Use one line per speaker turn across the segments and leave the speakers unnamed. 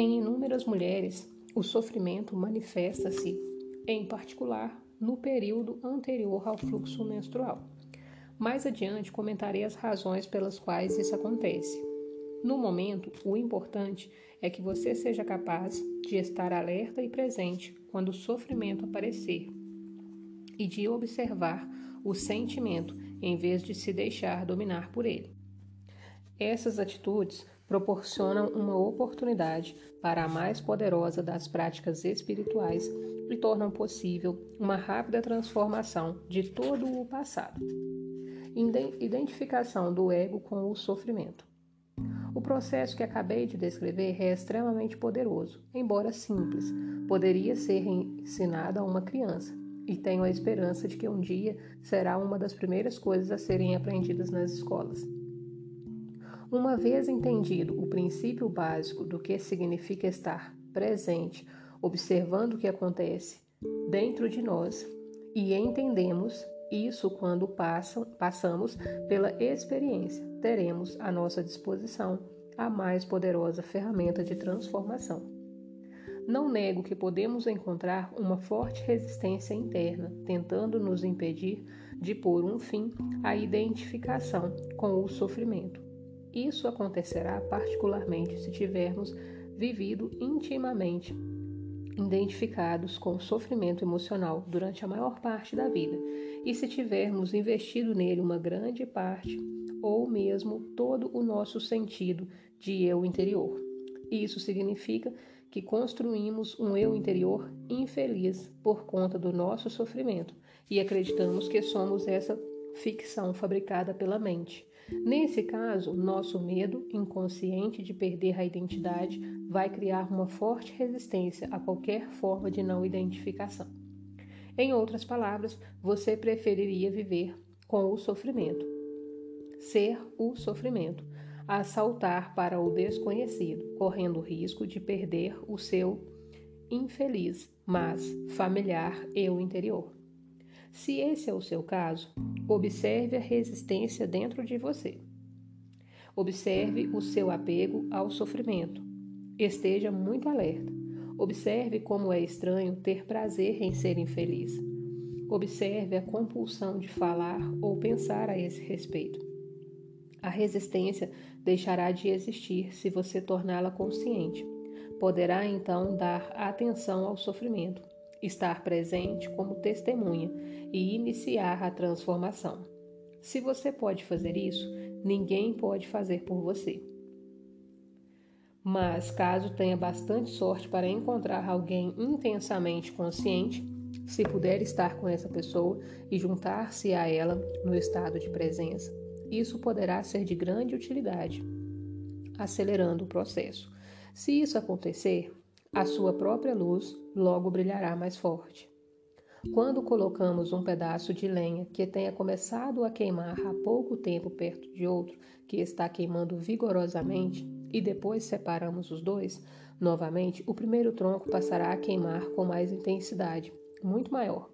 Em inúmeras mulheres, o sofrimento manifesta-se, em particular, no período anterior ao fluxo menstrual. Mais adiante comentarei as razões pelas quais isso acontece. No momento, o importante é que você seja capaz de estar alerta e presente quando o sofrimento aparecer e de observar o sentimento em vez de se deixar dominar por ele. Essas atitudes proporcionam uma oportunidade para a mais poderosa das práticas espirituais e tornam possível uma rápida transformação de todo o passado. Identificação do ego com o sofrimento. O processo que acabei de descrever é extremamente poderoso, embora simples. Poderia ser ensinado a uma criança, e tenho a esperança de que um dia será uma das primeiras coisas a serem aprendidas nas escolas. Uma vez entendido o princípio básico do que significa estar presente, observando o que acontece dentro de nós, e entendemos isso quando passam, passamos pela experiência, teremos à nossa disposição a mais poderosa ferramenta de transformação. Não nego que podemos encontrar uma forte resistência interna, tentando nos impedir de pôr um fim à identificação com o sofrimento. Isso acontecerá particularmente se tivermos vivido intimamente identificados com o sofrimento emocional durante a maior parte da vida e se tivermos investido nele uma grande parte ou mesmo todo o nosso sentido de eu interior. Isso significa que construímos um eu interior infeliz por conta do nosso sofrimento e acreditamos que somos essa ficção fabricada pela mente. Nesse caso, nosso medo inconsciente de perder a identidade vai criar uma forte resistência a qualquer forma de não identificação. Em outras palavras, você preferiria viver com o sofrimento, ser o sofrimento, a saltar para o desconhecido, correndo o risco de perder o seu infeliz, mas familiar eu interior. Se esse é o seu caso, observe a resistência dentro de você. Observe o seu apego ao sofrimento. Esteja muito alerta. Observe como é estranho ter prazer em ser infeliz. Observe a compulsão de falar ou pensar a esse respeito. A resistência deixará de existir se você torná-la consciente. Poderá então dar atenção ao sofrimento estar presente como testemunha e iniciar a transformação. Se você pode fazer isso, ninguém pode fazer por você. Mas caso tenha bastante sorte para encontrar alguém intensamente consciente, se puder estar com essa pessoa e juntar-se a ela no estado de presença, isso poderá ser de grande utilidade, acelerando o processo. Se isso acontecer, a sua própria luz logo brilhará mais forte. Quando colocamos um pedaço de lenha que tenha começado a queimar há pouco tempo perto de outro que está queimando vigorosamente e depois separamos os dois, novamente o primeiro tronco passará a queimar com mais intensidade, muito maior.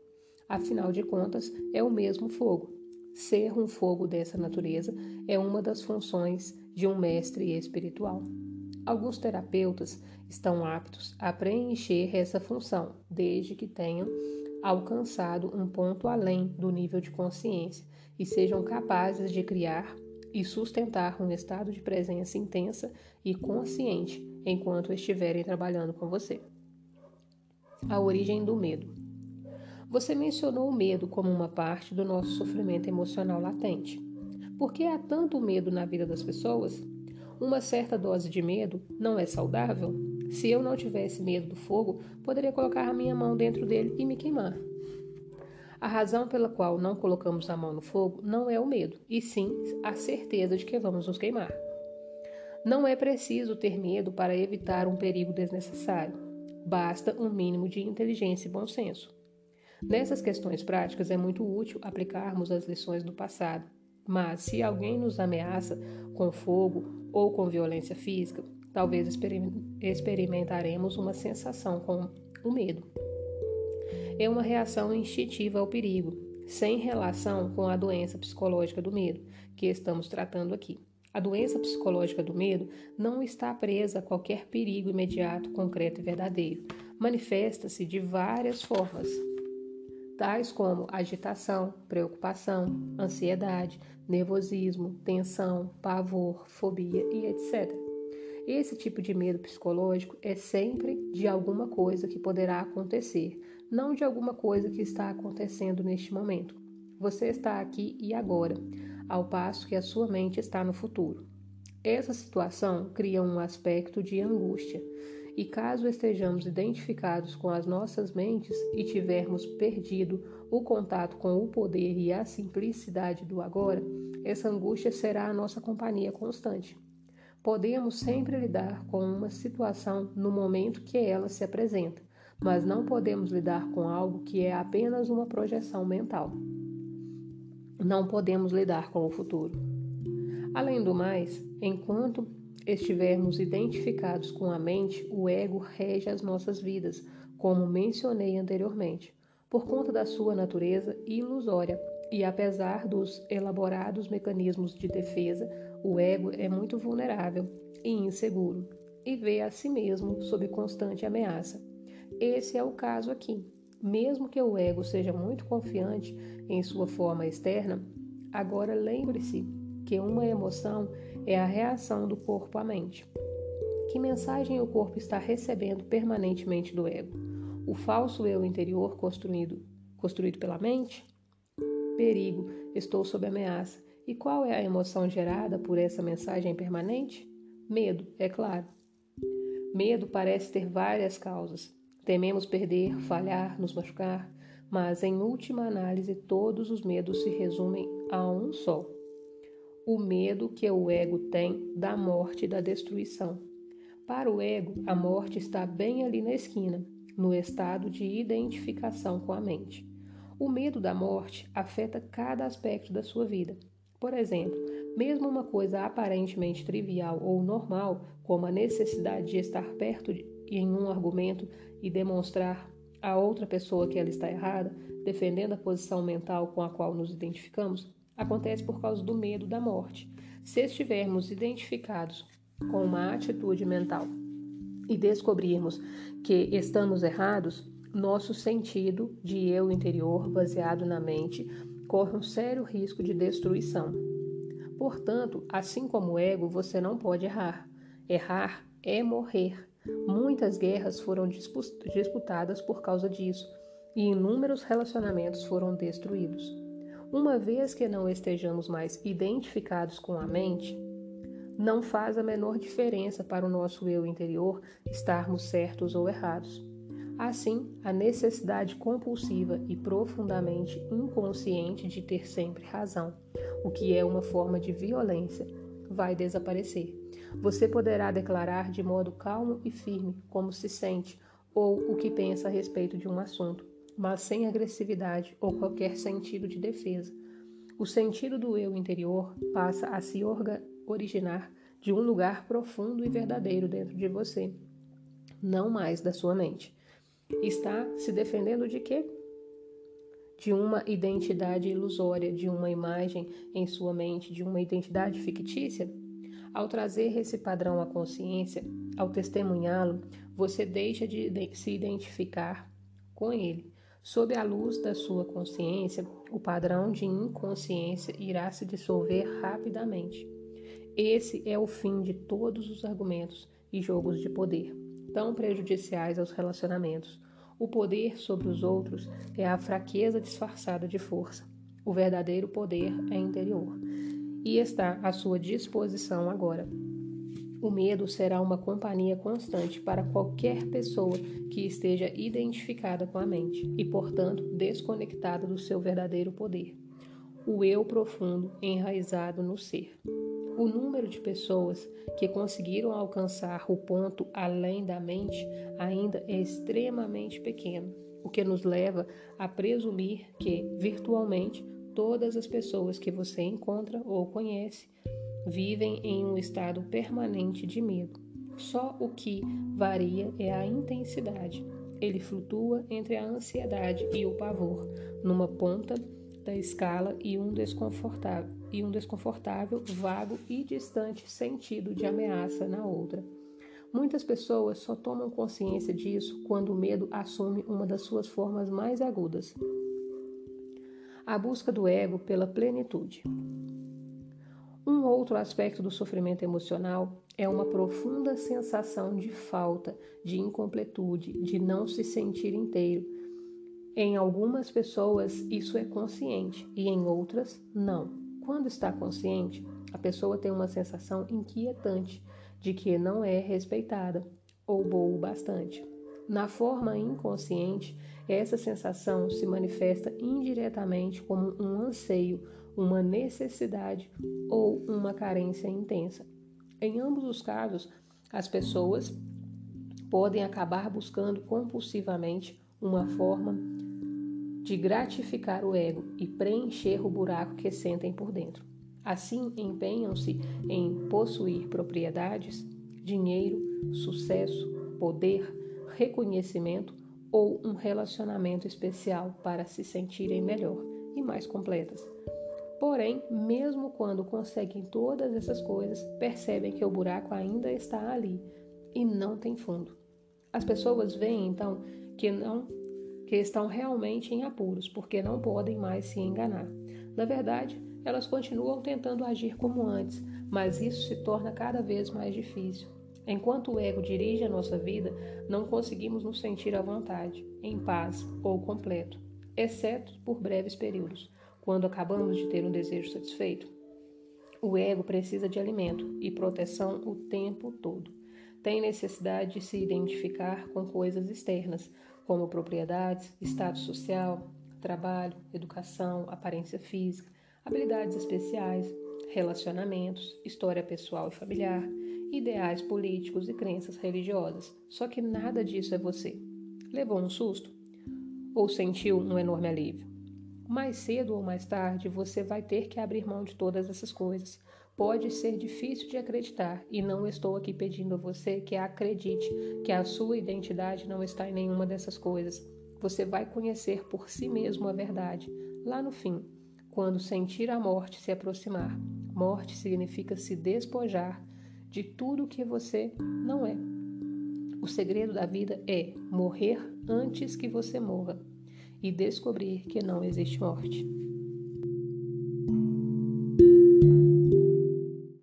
Afinal de contas, é o mesmo fogo. Ser um fogo dessa natureza é uma das funções de um mestre espiritual. Alguns terapeutas estão aptos a preencher essa função, desde que tenham alcançado um ponto além do nível de consciência e sejam capazes de criar e sustentar um estado de presença intensa e consciente enquanto estiverem trabalhando com você. A origem do medo. Você mencionou o medo como uma parte do nosso sofrimento emocional latente. Por que há tanto medo na vida das pessoas? Uma certa dose de medo não é saudável? Se eu não tivesse medo do fogo, poderia colocar a minha mão dentro dele e me queimar. A razão pela qual não colocamos a mão no fogo não é o medo, e sim a certeza de que vamos nos queimar. Não é preciso ter medo para evitar um perigo desnecessário. Basta um mínimo de inteligência e bom senso. Nessas questões práticas é muito útil aplicarmos as lições do passado. Mas se alguém nos ameaça com fogo ou com violência física, talvez experimentaremos uma sensação com o medo. É uma reação instintiva ao perigo, sem relação com a doença psicológica do medo que estamos tratando aqui. A doença psicológica do medo não está presa a qualquer perigo imediato, concreto e verdadeiro. Manifesta-se de várias formas, tais como agitação, preocupação, ansiedade, nervosismo, tensão, pavor, fobia e etc. Esse tipo de medo psicológico é sempre de alguma coisa que poderá acontecer, não de alguma coisa que está acontecendo neste momento. Você está aqui e agora ao passo que a sua mente está no futuro. Essa situação cria um aspecto de angústia, e caso estejamos identificados com as nossas mentes e tivermos perdido o contato com o poder e a simplicidade do agora, essa angústia será a nossa companhia constante. Podemos sempre lidar com uma situação no momento que ela se apresenta, mas não podemos lidar com algo que é apenas uma projeção mental não podemos lidar com o futuro. Além do mais, enquanto estivermos identificados com a mente, o ego rege as nossas vidas, como mencionei anteriormente, por conta da sua natureza ilusória. E apesar dos elaborados mecanismos de defesa, o ego é muito vulnerável e inseguro e vê a si mesmo sob constante ameaça. Esse é o caso aqui. Mesmo que o ego seja muito confiante em sua forma externa, agora lembre-se que uma emoção é a reação do corpo à mente. Que mensagem o corpo está recebendo permanentemente do ego? O falso eu interior construído, construído pela mente? Perigo, estou sob ameaça. E qual é a emoção gerada por essa mensagem permanente? Medo, é claro. Medo parece ter várias causas. Tememos perder, falhar, nos machucar, mas em última análise todos os medos se resumem a um só: o medo que o ego tem da morte e da destruição. Para o ego, a morte está bem ali na esquina, no estado de identificação com a mente. O medo da morte afeta cada aspecto da sua vida. Por exemplo, mesmo uma coisa aparentemente trivial ou normal, como a necessidade de estar perto de, em um argumento e demonstrar a outra pessoa que ela está errada, defendendo a posição mental com a qual nos identificamos, acontece por causa do medo da morte. Se estivermos identificados com uma atitude mental e descobrirmos que estamos errados, nosso sentido de eu interior, baseado na mente, corre um sério risco de destruição. Portanto, assim como o ego, você não pode errar. Errar é morrer. Muitas guerras foram disputadas por causa disso e inúmeros relacionamentos foram destruídos. Uma vez que não estejamos mais identificados com a mente, não faz a menor diferença para o nosso eu interior estarmos certos ou errados. Assim, a necessidade compulsiva e profundamente inconsciente de ter sempre razão, o que é uma forma de violência, vai desaparecer. Você poderá declarar de modo calmo e firme como se sente ou o que pensa a respeito de um assunto, mas sem agressividade ou qualquer sentido de defesa. O sentido do eu interior passa a se originar de um lugar profundo e verdadeiro dentro de você, não mais da sua mente. Está se defendendo de quê? De uma identidade ilusória, de uma imagem em sua mente, de uma identidade fictícia? Ao trazer esse padrão à consciência, ao testemunhá-lo, você deixa de se identificar com ele. Sob a luz da sua consciência, o padrão de inconsciência irá se dissolver rapidamente. Esse é o fim de todos os argumentos e jogos de poder, tão prejudiciais aos relacionamentos. O poder sobre os outros é a fraqueza disfarçada de força. O verdadeiro poder é interior e está à sua disposição agora. O medo será uma companhia constante para qualquer pessoa que esteja identificada com a mente e, portanto, desconectada do seu verdadeiro poder. O eu profundo enraizado no ser. O número de pessoas que conseguiram alcançar o ponto além da mente ainda é extremamente pequeno, o que nos leva a presumir que, virtualmente, Todas as pessoas que você encontra ou conhece vivem em um estado permanente de medo. Só o que varia é a intensidade. Ele flutua entre a ansiedade e o pavor, numa ponta da escala e um desconfortável, e um desconfortável, vago e distante sentido de ameaça na outra. Muitas pessoas só tomam consciência disso quando o medo assume uma das suas formas mais agudas. A busca do ego pela plenitude. Um outro aspecto do sofrimento emocional é uma profunda sensação de falta, de incompletude, de não se sentir inteiro. Em algumas pessoas isso é consciente e em outras não. Quando está consciente, a pessoa tem uma sensação inquietante de que não é respeitada ou boa o bastante. Na forma inconsciente, essa sensação se manifesta indiretamente como um anseio, uma necessidade ou uma carência intensa. Em ambos os casos, as pessoas podem acabar buscando compulsivamente uma forma de gratificar o ego e preencher o buraco que sentem por dentro. Assim, empenham-se em possuir propriedades, dinheiro, sucesso, poder, reconhecimento ou um relacionamento especial para se sentirem melhor e mais completas. Porém, mesmo quando conseguem todas essas coisas, percebem que o buraco ainda está ali e não tem fundo. As pessoas veem então que não que estão realmente em apuros, porque não podem mais se enganar. Na verdade, elas continuam tentando agir como antes, mas isso se torna cada vez mais difícil. Enquanto o ego dirige a nossa vida, não conseguimos nos sentir à vontade, em paz ou completo, exceto por breves períodos quando acabamos de ter um desejo satisfeito? O ego precisa de alimento e proteção o tempo todo. Tem necessidade de se identificar com coisas externas, como propriedades, status social, trabalho, educação, aparência física, habilidades especiais, relacionamentos, história pessoal e familiar, ideais políticos e crenças religiosas. Só que nada disso é você. Levou um susto? Ou sentiu um enorme alívio? Mais cedo ou mais tarde, você vai ter que abrir mão de todas essas coisas. Pode ser difícil de acreditar, e não estou aqui pedindo a você que acredite que a sua identidade não está em nenhuma dessas coisas. Você vai conhecer por si mesmo a verdade, lá no fim, quando sentir a morte se aproximar. Morte significa se despojar de tudo que você não é. O segredo da vida é morrer antes que você morra e descobrir que não existe morte.